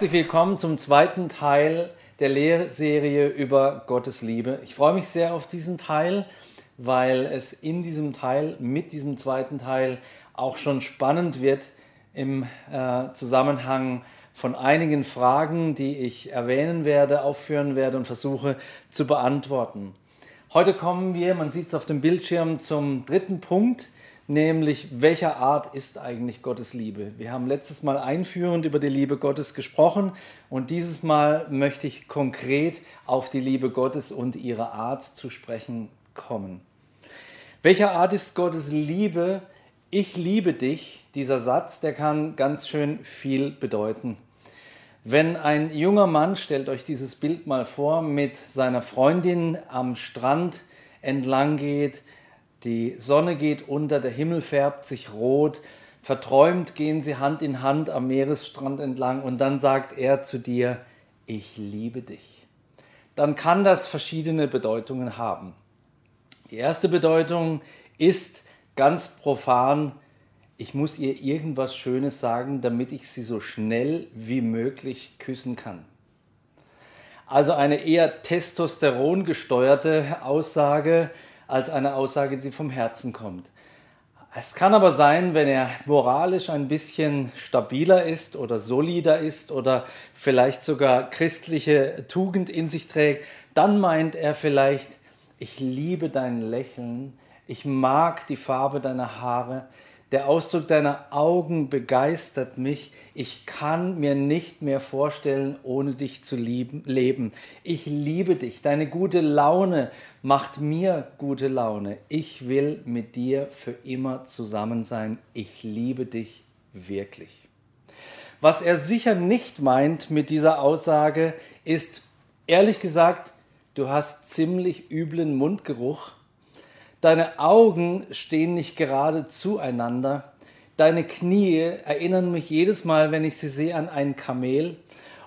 Herzlich willkommen zum zweiten Teil der Lehrserie über Gottes Liebe. Ich freue mich sehr auf diesen Teil, weil es in diesem Teil, mit diesem zweiten Teil, auch schon spannend wird im äh, Zusammenhang von einigen Fragen, die ich erwähnen werde, aufführen werde und versuche zu beantworten. Heute kommen wir, man sieht es auf dem Bildschirm, zum dritten Punkt, nämlich welcher Art ist eigentlich Gottes Liebe? Wir haben letztes Mal einführend über die Liebe Gottes gesprochen und dieses Mal möchte ich konkret auf die Liebe Gottes und ihre Art zu sprechen kommen. Welcher Art ist Gottes Liebe? Ich liebe dich, dieser Satz, der kann ganz schön viel bedeuten. Wenn ein junger Mann, stellt euch dieses Bild mal vor, mit seiner Freundin am Strand entlang geht, die Sonne geht unter, der Himmel färbt sich rot. Verträumt gehen sie Hand in Hand am Meeresstrand entlang und dann sagt er zu dir, ich liebe dich. Dann kann das verschiedene Bedeutungen haben. Die erste Bedeutung ist ganz profan, ich muss ihr irgendwas Schönes sagen, damit ich sie so schnell wie möglich küssen kann. Also eine eher testosteron gesteuerte Aussage, als eine Aussage, die vom Herzen kommt. Es kann aber sein, wenn er moralisch ein bisschen stabiler ist oder solider ist oder vielleicht sogar christliche Tugend in sich trägt, dann meint er vielleicht, ich liebe dein Lächeln, ich mag die Farbe deiner Haare, der Ausdruck deiner Augen begeistert mich. Ich kann mir nicht mehr vorstellen, ohne dich zu lieben, leben. Ich liebe dich. Deine gute Laune macht mir gute Laune. Ich will mit dir für immer zusammen sein. Ich liebe dich wirklich. Was er sicher nicht meint mit dieser Aussage ist, ehrlich gesagt, du hast ziemlich üblen Mundgeruch Deine Augen stehen nicht gerade zueinander. Deine Knie erinnern mich jedes Mal, wenn ich sie sehe, an ein Kamel.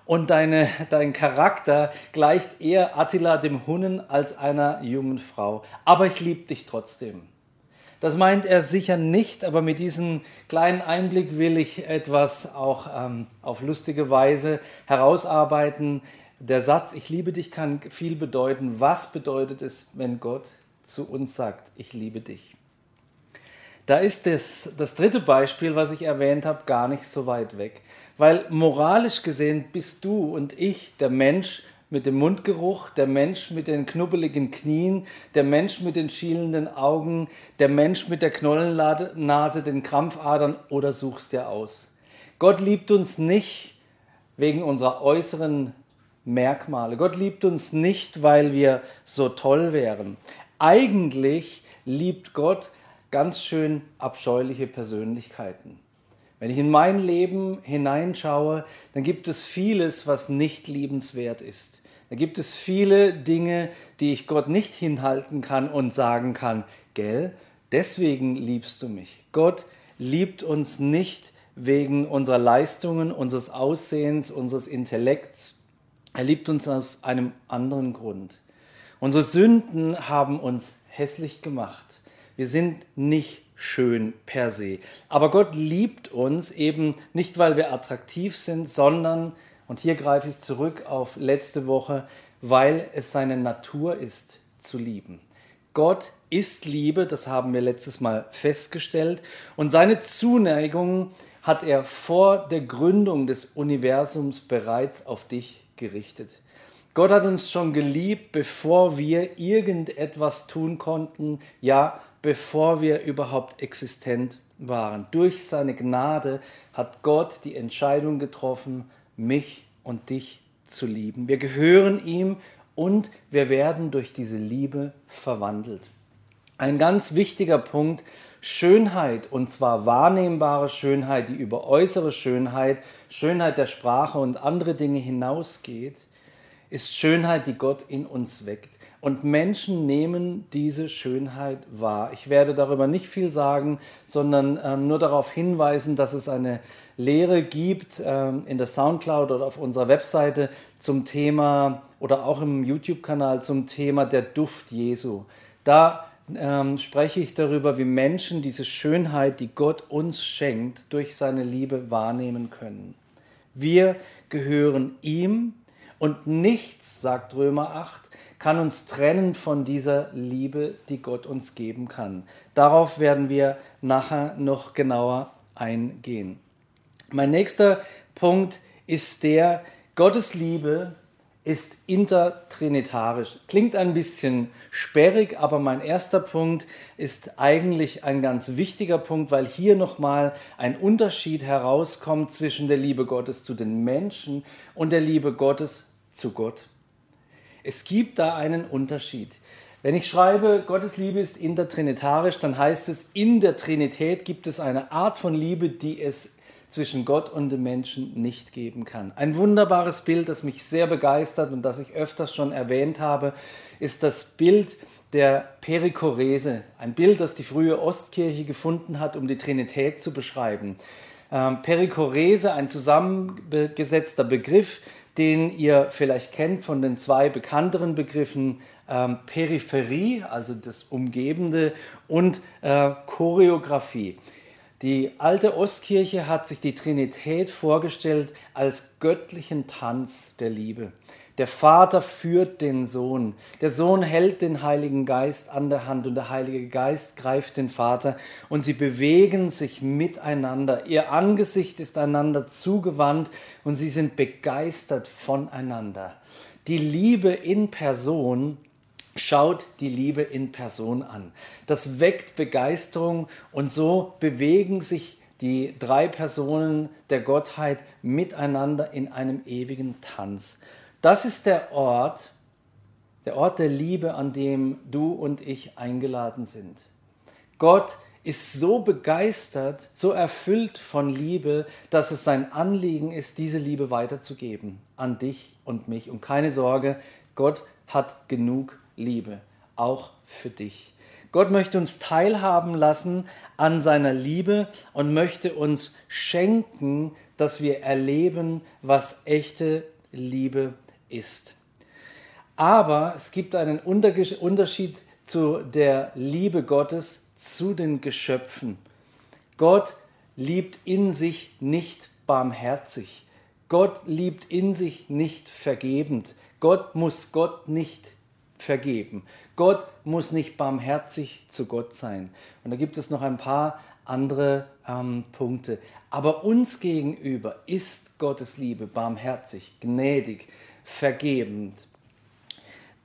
Und deine, dein Charakter gleicht eher Attila dem Hunnen als einer jungen Frau. Aber ich liebe dich trotzdem. Das meint er sicher nicht, aber mit diesem kleinen Einblick will ich etwas auch ähm, auf lustige Weise herausarbeiten. Der Satz, ich liebe dich, kann viel bedeuten. Was bedeutet es, wenn Gott zu uns sagt, ich liebe dich. Da ist das, das dritte Beispiel, was ich erwähnt habe, gar nicht so weit weg. Weil moralisch gesehen bist du und ich der Mensch mit dem Mundgeruch, der Mensch mit den knubbeligen Knien, der Mensch mit den schielenden Augen, der Mensch mit der Knollennase, den Krampfadern oder suchst dir aus. Gott liebt uns nicht wegen unserer äußeren Merkmale. Gott liebt uns nicht, weil wir so toll wären eigentlich liebt Gott ganz schön abscheuliche Persönlichkeiten. Wenn ich in mein Leben hineinschaue, dann gibt es vieles, was nicht liebenswert ist. Da gibt es viele Dinge, die ich Gott nicht hinhalten kann und sagen kann, gell, deswegen liebst du mich. Gott liebt uns nicht wegen unserer Leistungen, unseres Aussehens, unseres Intellekts. Er liebt uns aus einem anderen Grund. Unsere Sünden haben uns hässlich gemacht. Wir sind nicht schön per se. Aber Gott liebt uns eben nicht, weil wir attraktiv sind, sondern, und hier greife ich zurück auf letzte Woche, weil es seine Natur ist zu lieben. Gott ist Liebe, das haben wir letztes Mal festgestellt, und seine Zuneigung hat er vor der Gründung des Universums bereits auf dich gerichtet. Gott hat uns schon geliebt, bevor wir irgendetwas tun konnten, ja, bevor wir überhaupt existent waren. Durch seine Gnade hat Gott die Entscheidung getroffen, mich und dich zu lieben. Wir gehören ihm und wir werden durch diese Liebe verwandelt. Ein ganz wichtiger Punkt, Schönheit, und zwar wahrnehmbare Schönheit, die über äußere Schönheit, Schönheit der Sprache und andere Dinge hinausgeht, ist Schönheit, die Gott in uns weckt. Und Menschen nehmen diese Schönheit wahr. Ich werde darüber nicht viel sagen, sondern ähm, nur darauf hinweisen, dass es eine Lehre gibt ähm, in der Soundcloud oder auf unserer Webseite zum Thema oder auch im YouTube-Kanal zum Thema der Duft Jesu. Da ähm, spreche ich darüber, wie Menschen diese Schönheit, die Gott uns schenkt, durch seine Liebe wahrnehmen können. Wir gehören ihm und nichts, sagt Römer 8, kann uns trennen von dieser Liebe, die Gott uns geben kann. Darauf werden wir nachher noch genauer eingehen. Mein nächster Punkt ist der, Gottes Liebe ist intertrinitarisch. Klingt ein bisschen sperrig, aber mein erster Punkt ist eigentlich ein ganz wichtiger Punkt, weil hier nochmal ein Unterschied herauskommt zwischen der Liebe Gottes zu den Menschen und der Liebe Gottes zu Gott. Es gibt da einen Unterschied. Wenn ich schreibe, Gottes Liebe ist intertrinitarisch, dann heißt es, in der Trinität gibt es eine Art von Liebe, die es zwischen Gott und dem Menschen nicht geben kann. Ein wunderbares Bild, das mich sehr begeistert und das ich öfters schon erwähnt habe, ist das Bild der Perikorese, ein Bild, das die frühe Ostkirche gefunden hat, um die Trinität zu beschreiben. Ähm, Perikorese, ein zusammengesetzter Begriff, den ihr vielleicht kennt von den zwei bekannteren Begriffen ähm, Peripherie, also das Umgebende, und äh, Choreografie. Die alte Ostkirche hat sich die Trinität vorgestellt als göttlichen Tanz der Liebe. Der Vater führt den Sohn, der Sohn hält den Heiligen Geist an der Hand und der Heilige Geist greift den Vater und sie bewegen sich miteinander. Ihr Angesicht ist einander zugewandt und sie sind begeistert voneinander. Die Liebe in Person Schaut die Liebe in Person an. Das weckt Begeisterung und so bewegen sich die drei Personen der Gottheit miteinander in einem ewigen Tanz. Das ist der Ort, der Ort der Liebe, an dem du und ich eingeladen sind. Gott ist so begeistert, so erfüllt von Liebe, dass es sein Anliegen ist, diese Liebe weiterzugeben an dich und mich. Und keine Sorge, Gott hat genug Liebe, auch für dich. Gott möchte uns teilhaben lassen an seiner Liebe und möchte uns schenken, dass wir erleben, was echte Liebe ist. Aber es gibt einen Unterschied zu der Liebe Gottes zu den Geschöpfen. Gott liebt in sich nicht barmherzig. Gott liebt in sich nicht vergebend. Gott muss Gott nicht vergeben. Gott muss nicht barmherzig zu Gott sein. Und da gibt es noch ein paar andere ähm, Punkte. Aber uns gegenüber ist Gottes Liebe barmherzig, gnädig, vergebend.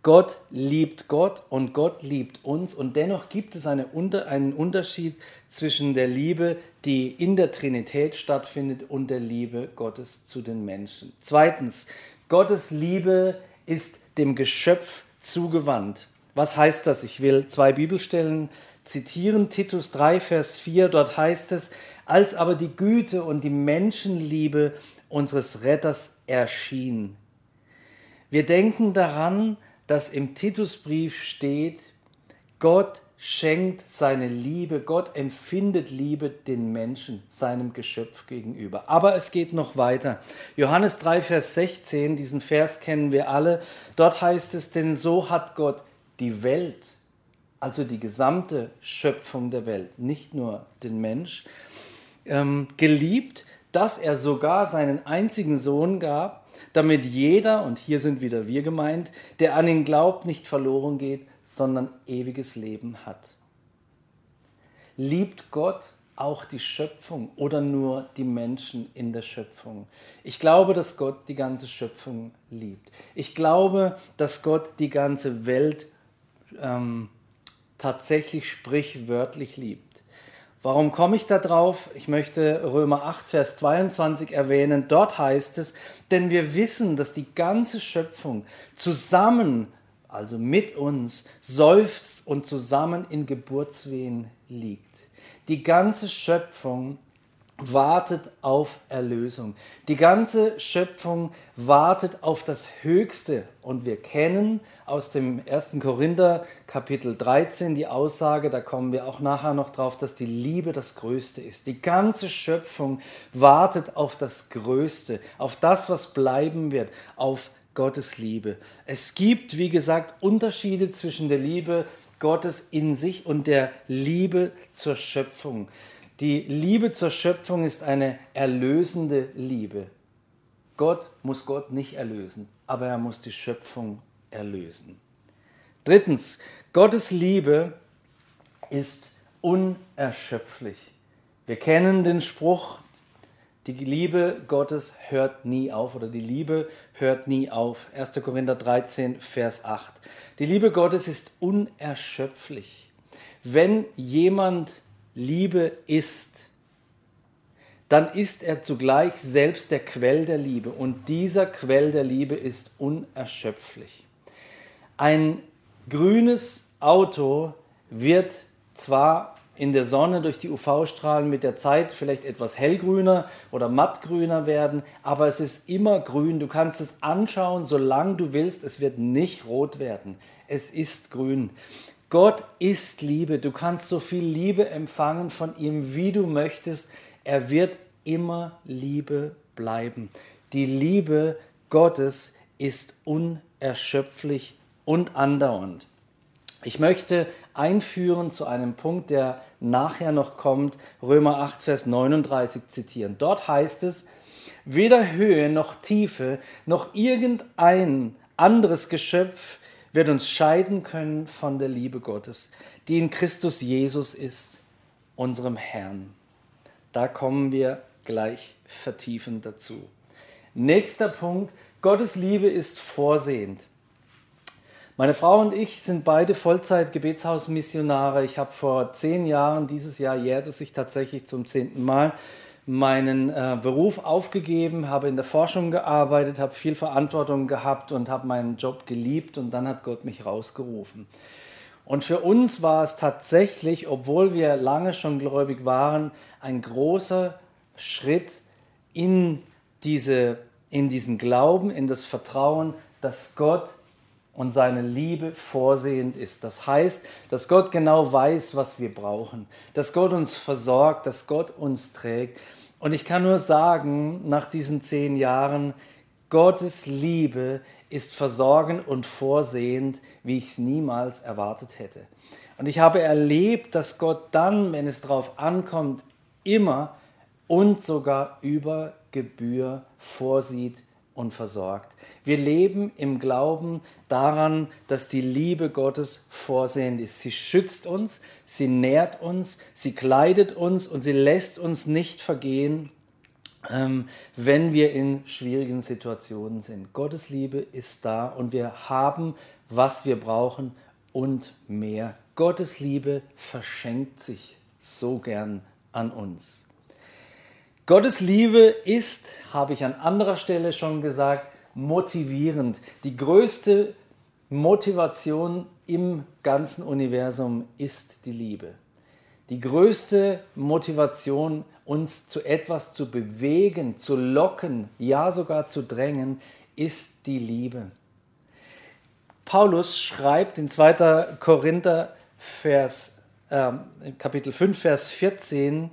Gott liebt Gott und Gott liebt uns und dennoch gibt es eine, einen Unterschied zwischen der Liebe, die in der Trinität stattfindet und der Liebe Gottes zu den Menschen. Zweitens, Gottes Liebe ist dem Geschöpf zugewandt. Was heißt das? Ich will zwei Bibelstellen zitieren. Titus 3, Vers 4, dort heißt es, als aber die Güte und die Menschenliebe unseres Retters erschien. Wir denken daran, dass im Titusbrief steht, Gott schenkt seine Liebe, Gott empfindet Liebe den Menschen, seinem Geschöpf gegenüber. Aber es geht noch weiter. Johannes 3, Vers 16, diesen Vers kennen wir alle. Dort heißt es, denn so hat Gott die Welt, also die gesamte Schöpfung der Welt, nicht nur den Mensch, ähm, geliebt, dass er sogar seinen einzigen Sohn gab, damit jeder, und hier sind wieder wir gemeint, der an ihn glaubt, nicht verloren geht, sondern ewiges Leben hat. Liebt Gott auch die Schöpfung oder nur die Menschen in der Schöpfung? Ich glaube, dass Gott die ganze Schöpfung liebt. Ich glaube, dass Gott die ganze Welt ähm, tatsächlich sprichwörtlich liebt. Warum komme ich da drauf? Ich möchte Römer 8, Vers 22 erwähnen. Dort heißt es, denn wir wissen, dass die ganze Schöpfung zusammen also mit uns, seufzt und zusammen in Geburtswehen liegt. Die ganze Schöpfung wartet auf Erlösung. Die ganze Schöpfung wartet auf das Höchste. Und wir kennen aus dem 1. Korinther Kapitel 13 die Aussage, da kommen wir auch nachher noch drauf, dass die Liebe das Größte ist. Die ganze Schöpfung wartet auf das Größte, auf das, was bleiben wird, auf Gottes Liebe. Es gibt, wie gesagt, Unterschiede zwischen der Liebe Gottes in sich und der Liebe zur Schöpfung. Die Liebe zur Schöpfung ist eine erlösende Liebe. Gott muss Gott nicht erlösen, aber er muss die Schöpfung erlösen. Drittens, Gottes Liebe ist unerschöpflich. Wir kennen den Spruch, die Liebe Gottes hört nie auf oder die Liebe hört nie auf. 1. Korinther 13, Vers 8. Die Liebe Gottes ist unerschöpflich. Wenn jemand Liebe ist, dann ist er zugleich selbst der Quell der Liebe und dieser Quell der Liebe ist unerschöpflich. Ein grünes Auto wird zwar in der Sonne durch die UV-Strahlen mit der Zeit vielleicht etwas hellgrüner oder mattgrüner werden, aber es ist immer grün. Du kannst es anschauen, solange du willst. Es wird nicht rot werden. Es ist grün. Gott ist Liebe. Du kannst so viel Liebe empfangen von ihm, wie du möchtest. Er wird immer Liebe bleiben. Die Liebe Gottes ist unerschöpflich und andauernd. Ich möchte einführen zu einem Punkt, der nachher noch kommt, Römer 8, Vers 39 zitieren. Dort heißt es, weder Höhe noch Tiefe noch irgendein anderes Geschöpf wird uns scheiden können von der Liebe Gottes, die in Christus Jesus ist, unserem Herrn. Da kommen wir gleich vertiefend dazu. Nächster Punkt, Gottes Liebe ist vorsehend. Meine Frau und ich sind beide Vollzeit-Gebetshausmissionare. Ich habe vor zehn Jahren, dieses Jahr jährt es sich tatsächlich zum zehnten Mal, meinen äh, Beruf aufgegeben, habe in der Forschung gearbeitet, habe viel Verantwortung gehabt und habe meinen Job geliebt und dann hat Gott mich rausgerufen. Und für uns war es tatsächlich, obwohl wir lange schon gläubig waren, ein großer Schritt in, diese, in diesen Glauben, in das Vertrauen, dass Gott und seine Liebe vorsehend ist. Das heißt, dass Gott genau weiß, was wir brauchen, dass Gott uns versorgt, dass Gott uns trägt. Und ich kann nur sagen, nach diesen zehn Jahren, Gottes Liebe ist versorgend und vorsehend, wie ich es niemals erwartet hätte. Und ich habe erlebt, dass Gott dann, wenn es darauf ankommt, immer und sogar über Gebühr vorsieht und versorgt. Wir leben im Glauben daran, dass die Liebe Gottes vorsehend ist. Sie schützt uns, sie nährt uns, sie kleidet uns und sie lässt uns nicht vergehen, ähm, wenn wir in schwierigen Situationen sind. Gottes Liebe ist da und wir haben, was wir brauchen und mehr. Gottes Liebe verschenkt sich so gern an uns. Gottes Liebe ist, habe ich an anderer Stelle schon gesagt, motivierend. Die größte Motivation im ganzen Universum ist die Liebe. Die größte Motivation, uns zu etwas zu bewegen, zu locken, ja sogar zu drängen, ist die Liebe. Paulus schreibt in 2. Korinther Vers, äh, Kapitel 5, Vers 14,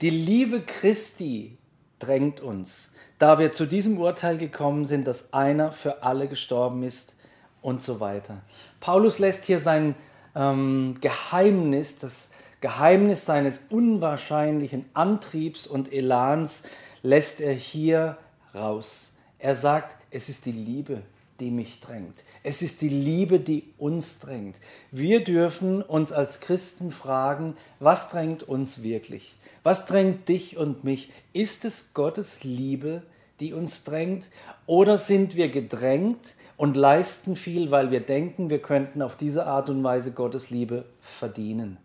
die Liebe Christi drängt uns, da wir zu diesem Urteil gekommen sind, dass einer für alle gestorben ist und so weiter. Paulus lässt hier sein ähm, Geheimnis, das Geheimnis seines unwahrscheinlichen Antriebs und Elans, lässt er hier raus. Er sagt, es ist die Liebe, die mich drängt. Es ist die Liebe, die uns drängt. Wir dürfen uns als Christen fragen, was drängt uns wirklich? Was drängt dich und mich? Ist es Gottes Liebe, die uns drängt? Oder sind wir gedrängt und leisten viel, weil wir denken, wir könnten auf diese Art und Weise Gottes Liebe verdienen?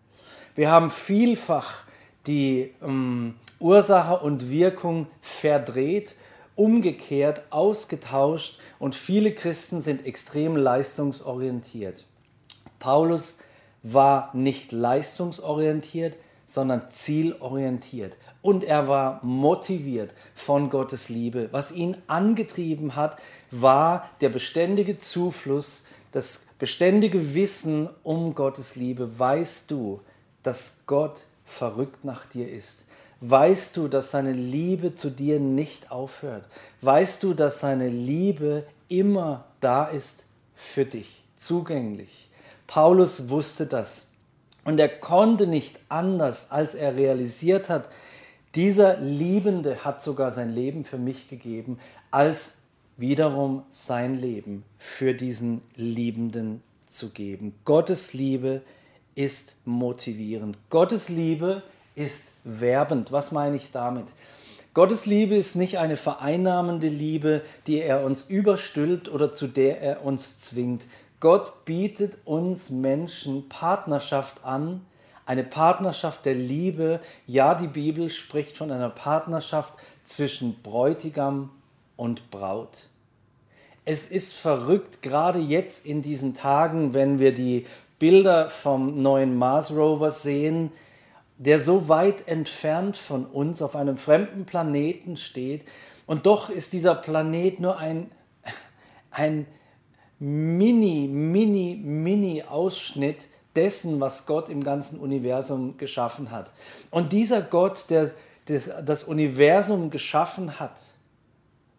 Wir haben vielfach die ähm, Ursache und Wirkung verdreht, umgekehrt, ausgetauscht und viele Christen sind extrem leistungsorientiert. Paulus war nicht leistungsorientiert, sondern zielorientiert. Und er war motiviert von Gottes Liebe. Was ihn angetrieben hat, war der beständige Zufluss, das beständige Wissen um Gottes Liebe. Weißt du, dass Gott verrückt nach dir ist? Weißt du, dass seine Liebe zu dir nicht aufhört? Weißt du, dass seine Liebe immer da ist für dich, zugänglich? Paulus wusste das. Und er konnte nicht anders, als er realisiert hat, Dieser Liebende hat sogar sein Leben für mich gegeben, als wiederum sein Leben für diesen Liebenden zu geben. Gottes Liebe ist motivierend. Gottes Liebe ist werbend. Was meine ich damit? Gottes Liebe ist nicht eine vereinnahmende Liebe, die er uns überstülpt oder zu der er uns zwingt. Gott bietet uns Menschen Partnerschaft an, eine Partnerschaft der Liebe. Ja, die Bibel spricht von einer Partnerschaft zwischen Bräutigam und Braut. Es ist verrückt, gerade jetzt in diesen Tagen, wenn wir die Bilder vom neuen Mars Rover sehen, der so weit entfernt von uns auf einem fremden Planeten steht. Und doch ist dieser Planet nur ein, ein mini, mini, mini Ausschnitt dessen, was Gott im ganzen Universum geschaffen hat. Und dieser Gott, der das, das Universum geschaffen hat,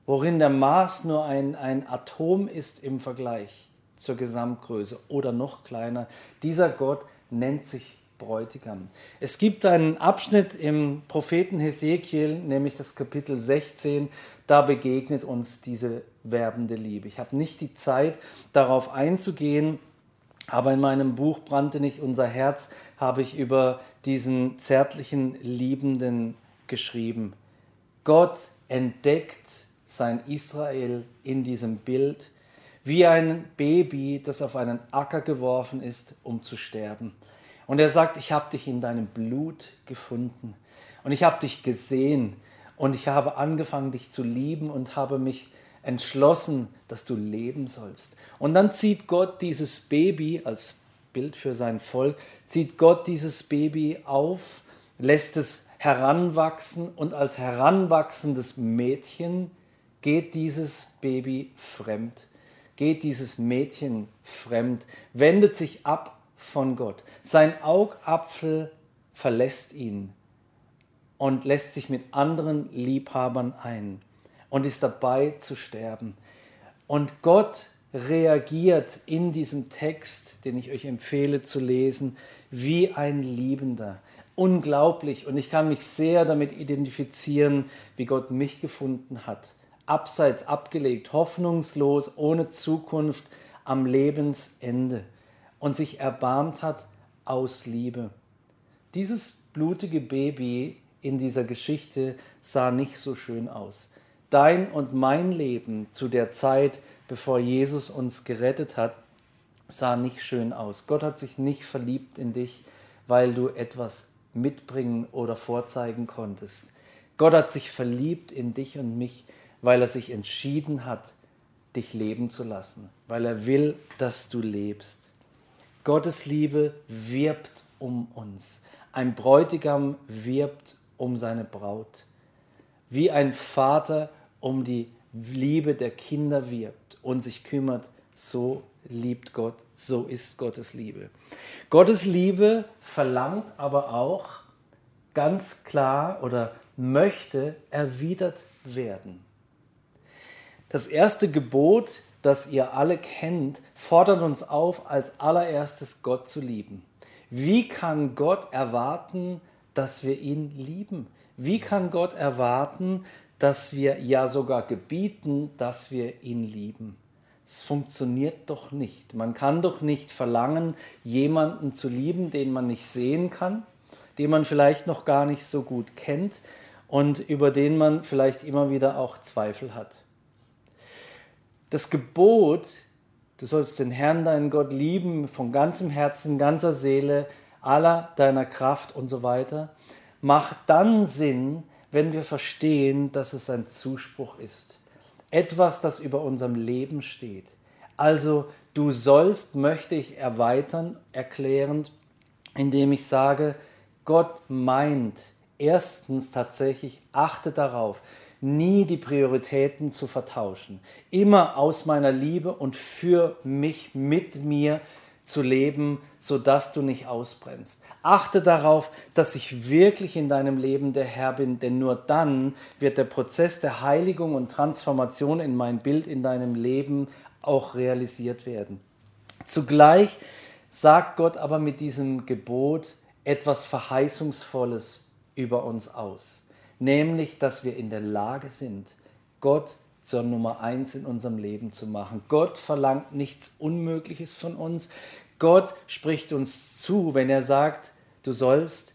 worin der Mars nur ein, ein Atom ist im Vergleich zur Gesamtgröße oder noch kleiner, dieser Gott nennt sich Bräutigam. Es gibt einen Abschnitt im Propheten Hesekiel, nämlich das Kapitel 16, da begegnet uns diese werbende Liebe. Ich habe nicht die Zeit, darauf einzugehen, aber in meinem Buch Brannte nicht unser Herz habe ich über diesen zärtlichen Liebenden geschrieben. Gott entdeckt sein Israel in diesem Bild wie ein Baby, das auf einen Acker geworfen ist, um zu sterben. Und er sagt, ich habe dich in deinem Blut gefunden und ich habe dich gesehen und ich habe angefangen, dich zu lieben und habe mich entschlossen, dass du leben sollst. Und dann zieht Gott dieses Baby als Bild für sein Volk, zieht Gott dieses Baby auf, lässt es heranwachsen und als heranwachsendes Mädchen geht dieses Baby fremd, geht dieses Mädchen fremd, wendet sich ab von Gott. Sein Augapfel verlässt ihn und lässt sich mit anderen Liebhabern ein und ist dabei zu sterben. Und Gott reagiert in diesem Text, den ich euch empfehle zu lesen, wie ein Liebender. Unglaublich. Und ich kann mich sehr damit identifizieren, wie Gott mich gefunden hat. Abseits abgelegt, hoffnungslos, ohne Zukunft, am Lebensende und sich erbarmt hat aus Liebe. Dieses blutige Baby in dieser Geschichte sah nicht so schön aus. Dein und mein Leben zu der Zeit, bevor Jesus uns gerettet hat, sah nicht schön aus. Gott hat sich nicht verliebt in dich, weil du etwas mitbringen oder vorzeigen konntest. Gott hat sich verliebt in dich und mich, weil er sich entschieden hat, dich leben zu lassen, weil er will, dass du lebst. Gottes Liebe wirbt um uns. Ein Bräutigam wirbt um seine Braut. Wie ein Vater um die Liebe der Kinder wirbt und sich kümmert, so liebt Gott, so ist Gottes Liebe. Gottes Liebe verlangt aber auch ganz klar oder möchte erwidert werden. Das erste Gebot das ihr alle kennt, fordert uns auf, als allererstes Gott zu lieben. Wie kann Gott erwarten, dass wir ihn lieben? Wie kann Gott erwarten, dass wir ja sogar gebieten, dass wir ihn lieben? Es funktioniert doch nicht. Man kann doch nicht verlangen, jemanden zu lieben, den man nicht sehen kann, den man vielleicht noch gar nicht so gut kennt und über den man vielleicht immer wieder auch Zweifel hat das Gebot, du sollst den Herrn, deinen Gott lieben von ganzem Herzen, ganzer Seele, aller deiner Kraft und so weiter, macht dann Sinn, wenn wir verstehen, dass es ein Zuspruch ist. Etwas, das über unserem Leben steht. Also du sollst, möchte ich erweitern, erklärend, indem ich sage, Gott meint erstens tatsächlich, achte darauf, nie die Prioritäten zu vertauschen, immer aus meiner Liebe und für mich, mit mir zu leben, sodass du nicht ausbrennst. Achte darauf, dass ich wirklich in deinem Leben der Herr bin, denn nur dann wird der Prozess der Heiligung und Transformation in mein Bild in deinem Leben auch realisiert werden. Zugleich sagt Gott aber mit diesem Gebot etwas Verheißungsvolles über uns aus. Nämlich dass wir in der Lage sind, Gott zur Nummer eins in unserem Leben zu machen. Gott verlangt nichts Unmögliches von uns. Gott spricht uns zu, wenn er sagt, du sollst,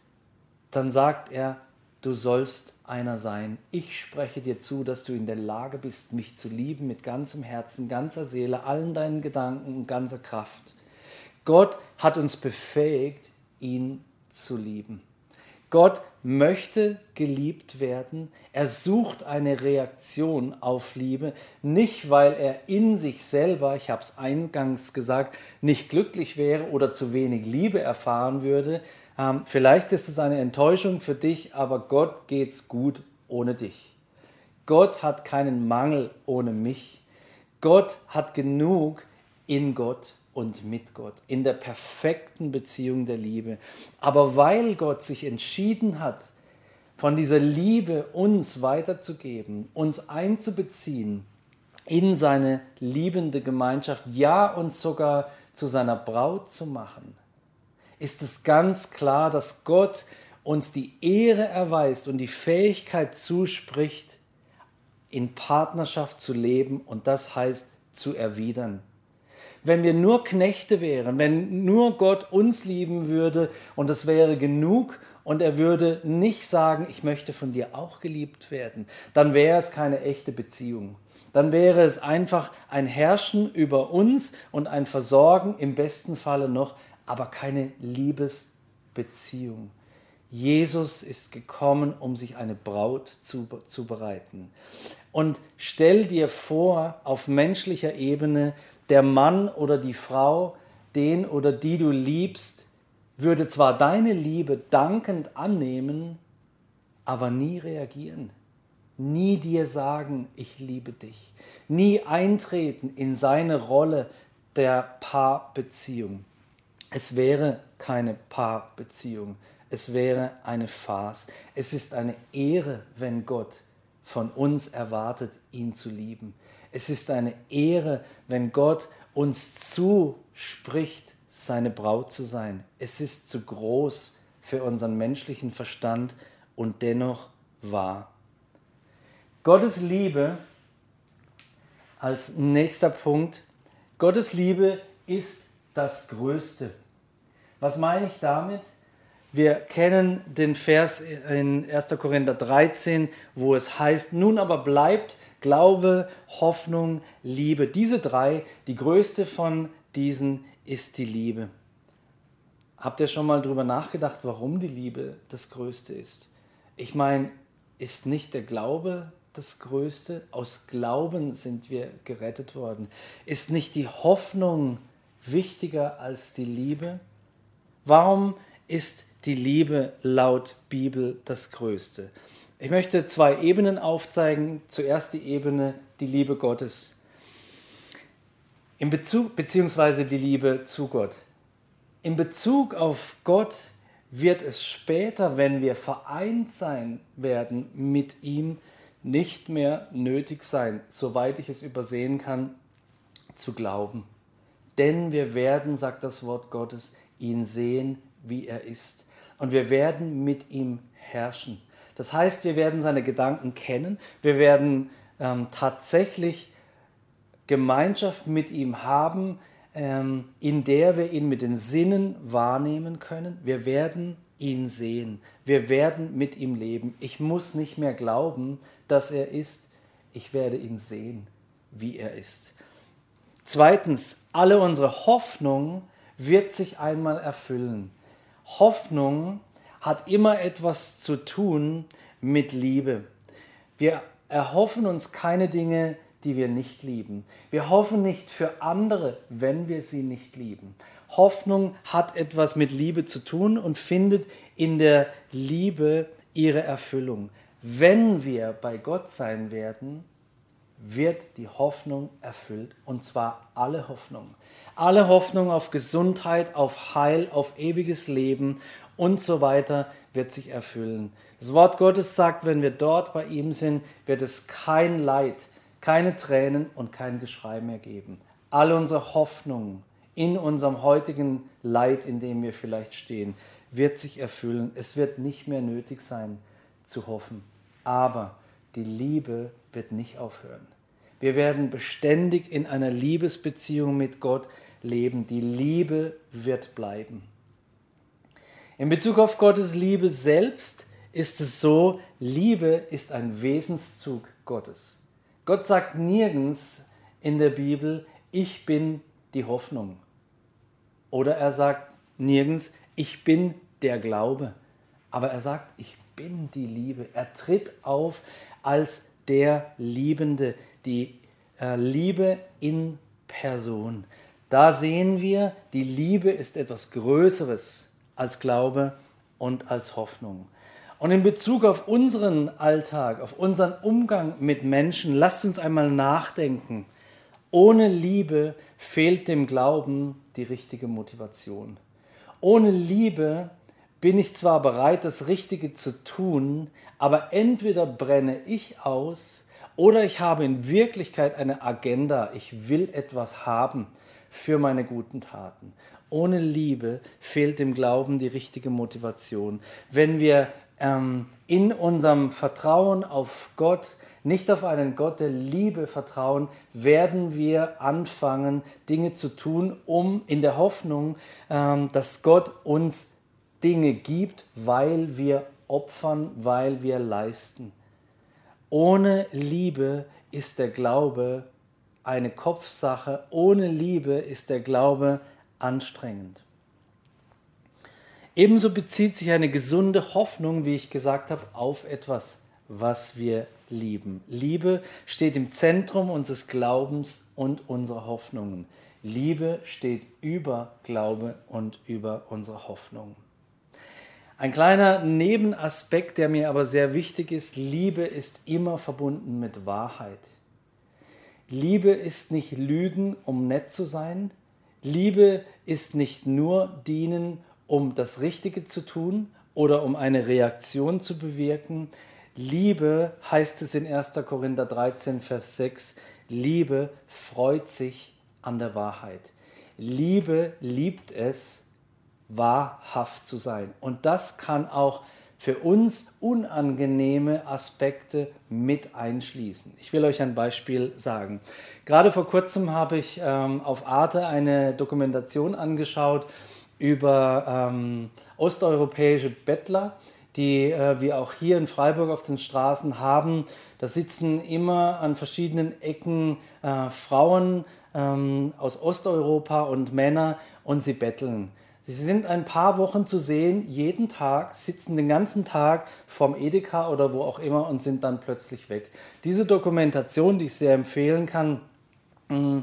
dann sagt er, du sollst einer sein. Ich spreche dir zu, dass du in der Lage bist, mich zu lieben mit ganzem Herzen, ganzer Seele, allen deinen Gedanken und ganzer Kraft. Gott hat uns befähigt, ihn zu lieben. Gott möchte geliebt werden. Er sucht eine Reaktion auf Liebe, nicht weil er in sich selber, ich habe es eingangs gesagt, nicht glücklich wäre oder zu wenig Liebe erfahren würde. Ähm, vielleicht ist es eine Enttäuschung für dich, aber Gott geht's gut ohne dich. Gott hat keinen Mangel ohne mich. Gott hat genug in Gott und mit Gott, in der perfekten Beziehung der Liebe. Aber weil Gott sich entschieden hat, von dieser Liebe uns weiterzugeben, uns einzubeziehen in seine liebende Gemeinschaft, ja uns sogar zu seiner Braut zu machen, ist es ganz klar, dass Gott uns die Ehre erweist und die Fähigkeit zuspricht, in Partnerschaft zu leben und das heißt zu erwidern wenn wir nur Knechte wären, wenn nur Gott uns lieben würde und das wäre genug und er würde nicht sagen, ich möchte von dir auch geliebt werden, dann wäre es keine echte Beziehung. Dann wäre es einfach ein Herrschen über uns und ein Versorgen im besten Falle noch, aber keine Liebesbeziehung. Jesus ist gekommen, um sich eine Braut zu, zu bereiten. Und stell dir vor, auf menschlicher Ebene der Mann oder die Frau, den oder die du liebst, würde zwar deine Liebe dankend annehmen, aber nie reagieren, nie dir sagen, ich liebe dich, nie eintreten in seine Rolle der Paarbeziehung. Es wäre keine Paarbeziehung, es wäre eine Farce. Es ist eine Ehre, wenn Gott von uns erwartet, ihn zu lieben. Es ist eine Ehre, wenn Gott uns zuspricht, seine Braut zu sein. Es ist zu groß für unseren menschlichen Verstand und dennoch wahr. Gottes Liebe als nächster Punkt. Gottes Liebe ist das Größte. Was meine ich damit? Wir kennen den Vers in 1. Korinther 13, wo es heißt, nun aber bleibt Glaube, Hoffnung, Liebe. Diese drei, die größte von diesen ist die Liebe. Habt ihr schon mal darüber nachgedacht, warum die Liebe das Größte ist? Ich meine, ist nicht der Glaube das Größte? Aus Glauben sind wir gerettet worden. Ist nicht die Hoffnung wichtiger als die Liebe? Warum ist die Liebe laut Bibel das Größte? Ich möchte zwei Ebenen aufzeigen. Zuerst die Ebene, die Liebe Gottes. In Bezug, beziehungsweise die Liebe zu Gott. In Bezug auf Gott wird es später, wenn wir vereint sein werden mit ihm, nicht mehr nötig sein, soweit ich es übersehen kann, zu glauben. Denn wir werden, sagt das Wort Gottes, ihn sehen, wie er ist und wir werden mit ihm herrschen. Das heißt, wir werden seine Gedanken kennen, wir werden ähm, tatsächlich Gemeinschaft mit ihm haben, ähm, in der wir ihn mit den Sinnen wahrnehmen können. Wir werden ihn sehen, wir werden mit ihm leben. Ich muss nicht mehr glauben, dass er ist, ich werde ihn sehen, wie er ist. Zweitens, alle unsere Hoffnung wird sich einmal erfüllen. Hoffnung hat immer etwas zu tun mit Liebe. Wir erhoffen uns keine Dinge, die wir nicht lieben. Wir hoffen nicht für andere, wenn wir sie nicht lieben. Hoffnung hat etwas mit Liebe zu tun und findet in der Liebe ihre Erfüllung. Wenn wir bei Gott sein werden, wird die Hoffnung erfüllt und zwar alle Hoffnung. Alle Hoffnung auf Gesundheit, auf Heil, auf ewiges Leben und so weiter wird sich erfüllen. Das Wort Gottes sagt, wenn wir dort bei ihm sind, wird es kein Leid, keine Tränen und kein Geschrei mehr geben. Alle unsere Hoffnung in unserem heutigen Leid, in dem wir vielleicht stehen, wird sich erfüllen. Es wird nicht mehr nötig sein zu hoffen. Aber die Liebe wird nicht aufhören. Wir werden beständig in einer Liebesbeziehung mit Gott leben. Die Liebe wird bleiben. In Bezug auf Gottes Liebe selbst ist es so, Liebe ist ein Wesenszug Gottes. Gott sagt nirgends in der Bibel, ich bin die Hoffnung. Oder er sagt nirgends, ich bin der Glaube. Aber er sagt, ich bin die Liebe. Er tritt auf als der Liebende, die äh, Liebe in Person. Da sehen wir, die Liebe ist etwas Größeres als Glaube und als Hoffnung. Und in Bezug auf unseren Alltag, auf unseren Umgang mit Menschen, lasst uns einmal nachdenken. Ohne Liebe fehlt dem Glauben die richtige Motivation. Ohne Liebe bin ich zwar bereit, das Richtige zu tun, aber entweder brenne ich aus oder ich habe in Wirklichkeit eine Agenda. Ich will etwas haben für meine guten Taten. Ohne Liebe fehlt dem Glauben die richtige Motivation. Wenn wir ähm, in unserem Vertrauen auf Gott nicht auf einen Gott der Liebe vertrauen, werden wir anfangen, Dinge zu tun, um in der Hoffnung, ähm, dass Gott uns Dinge gibt, weil wir opfern, weil wir leisten. Ohne Liebe ist der Glaube eine Kopfsache. Ohne Liebe ist der Glaube anstrengend. Ebenso bezieht sich eine gesunde Hoffnung, wie ich gesagt habe, auf etwas, was wir lieben. Liebe steht im Zentrum unseres Glaubens und unserer Hoffnungen. Liebe steht über Glaube und über unsere Hoffnung. Ein kleiner Nebenaspekt, der mir aber sehr wichtig ist, Liebe ist immer verbunden mit Wahrheit. Liebe ist nicht Lügen, um nett zu sein. Liebe ist nicht nur dienen, um das Richtige zu tun oder um eine Reaktion zu bewirken. Liebe heißt es in 1. Korinther 13, Vers 6, Liebe freut sich an der Wahrheit. Liebe liebt es, wahrhaft zu sein. Und das kann auch für uns unangenehme Aspekte mit einschließen. Ich will euch ein Beispiel sagen. Gerade vor kurzem habe ich ähm, auf Arte eine Dokumentation angeschaut über ähm, osteuropäische Bettler, die äh, wir auch hier in Freiburg auf den Straßen haben. Da sitzen immer an verschiedenen Ecken äh, Frauen ähm, aus Osteuropa und Männer und sie betteln. Sie sind ein paar Wochen zu sehen, jeden Tag, sitzen den ganzen Tag vorm Edeka oder wo auch immer und sind dann plötzlich weg. Diese Dokumentation, die ich sehr empfehlen kann, mm,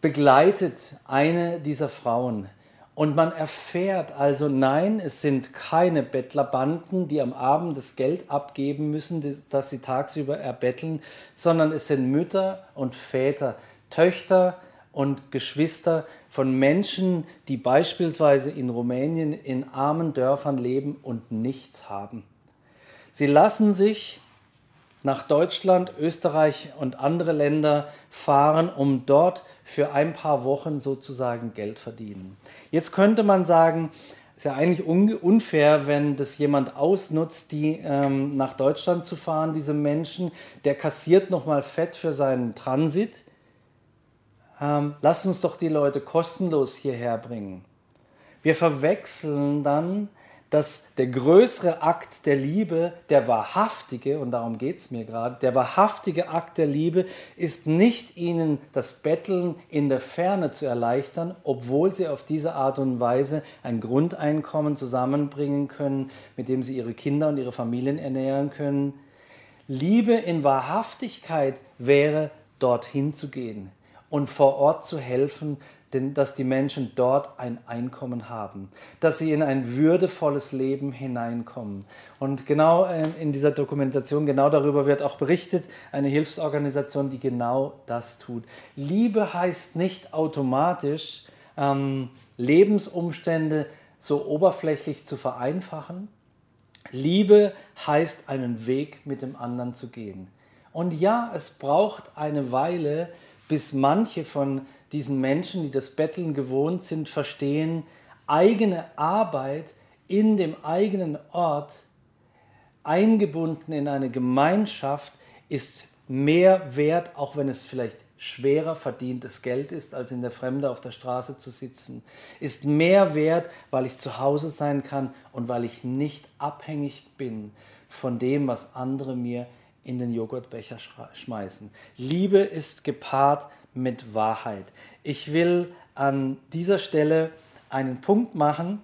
begleitet eine dieser Frauen. Und man erfährt also, nein, es sind keine Bettlerbanden, die am Abend das Geld abgeben müssen, das sie tagsüber erbetteln, sondern es sind Mütter und Väter, Töchter, und Geschwister von Menschen, die beispielsweise in Rumänien in armen Dörfern leben und nichts haben. Sie lassen sich nach Deutschland, Österreich und andere Länder fahren, um dort für ein paar Wochen sozusagen Geld verdienen. Jetzt könnte man sagen, ist ja eigentlich unfair, wenn das jemand ausnutzt, die ähm, nach Deutschland zu fahren, diese Menschen, der kassiert nochmal Fett für seinen Transit ähm, lasst uns doch die Leute kostenlos hierher bringen. Wir verwechseln dann, dass der größere Akt der Liebe, der wahrhaftige, und darum geht es mir gerade, der wahrhaftige Akt der Liebe ist nicht ihnen das Betteln in der Ferne zu erleichtern, obwohl sie auf diese Art und Weise ein Grundeinkommen zusammenbringen können, mit dem sie ihre Kinder und ihre Familien ernähren können. Liebe in Wahrhaftigkeit wäre, dorthin zu gehen, und vor Ort zu helfen, denn dass die Menschen dort ein Einkommen haben, dass sie in ein würdevolles Leben hineinkommen. Und genau äh, in dieser Dokumentation, genau darüber wird auch berichtet, eine Hilfsorganisation, die genau das tut. Liebe heißt nicht automatisch, ähm, Lebensumstände so oberflächlich zu vereinfachen. Liebe heißt, einen Weg mit dem anderen zu gehen. Und ja, es braucht eine Weile, bis manche von diesen Menschen, die das Betteln gewohnt sind, verstehen, eigene Arbeit in dem eigenen Ort eingebunden in eine Gemeinschaft ist mehr wert, auch wenn es vielleicht schwerer verdientes Geld ist, als in der Fremde auf der Straße zu sitzen, ist mehr wert, weil ich zu Hause sein kann und weil ich nicht abhängig bin von dem, was andere mir in den Joghurtbecher schmeißen. Liebe ist gepaart mit Wahrheit. Ich will an dieser Stelle einen Punkt machen,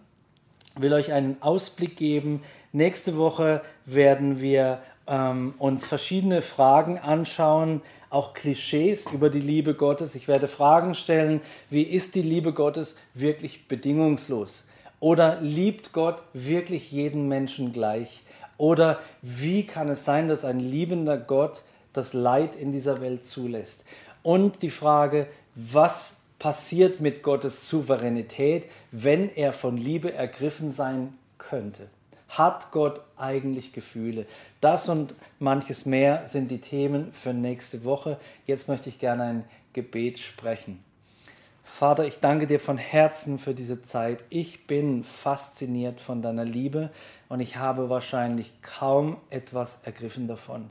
will euch einen Ausblick geben. Nächste Woche werden wir ähm, uns verschiedene Fragen anschauen, auch Klischees über die Liebe Gottes. Ich werde Fragen stellen, wie ist die Liebe Gottes wirklich bedingungslos? Oder liebt Gott wirklich jeden Menschen gleich? Oder wie kann es sein, dass ein liebender Gott das Leid in dieser Welt zulässt? Und die Frage, was passiert mit Gottes Souveränität, wenn er von Liebe ergriffen sein könnte? Hat Gott eigentlich Gefühle? Das und manches mehr sind die Themen für nächste Woche. Jetzt möchte ich gerne ein Gebet sprechen. Vater, ich danke dir von Herzen für diese Zeit. Ich bin fasziniert von deiner Liebe und ich habe wahrscheinlich kaum etwas ergriffen davon.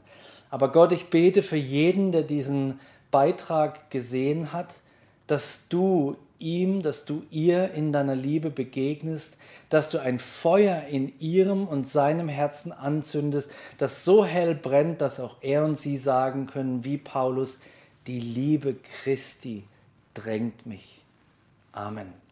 Aber Gott, ich bete für jeden, der diesen Beitrag gesehen hat, dass du ihm, dass du ihr in deiner Liebe begegnest, dass du ein Feuer in ihrem und seinem Herzen anzündest, das so hell brennt, dass auch er und sie sagen können, wie Paulus, die Liebe Christi drängt mich. Amen.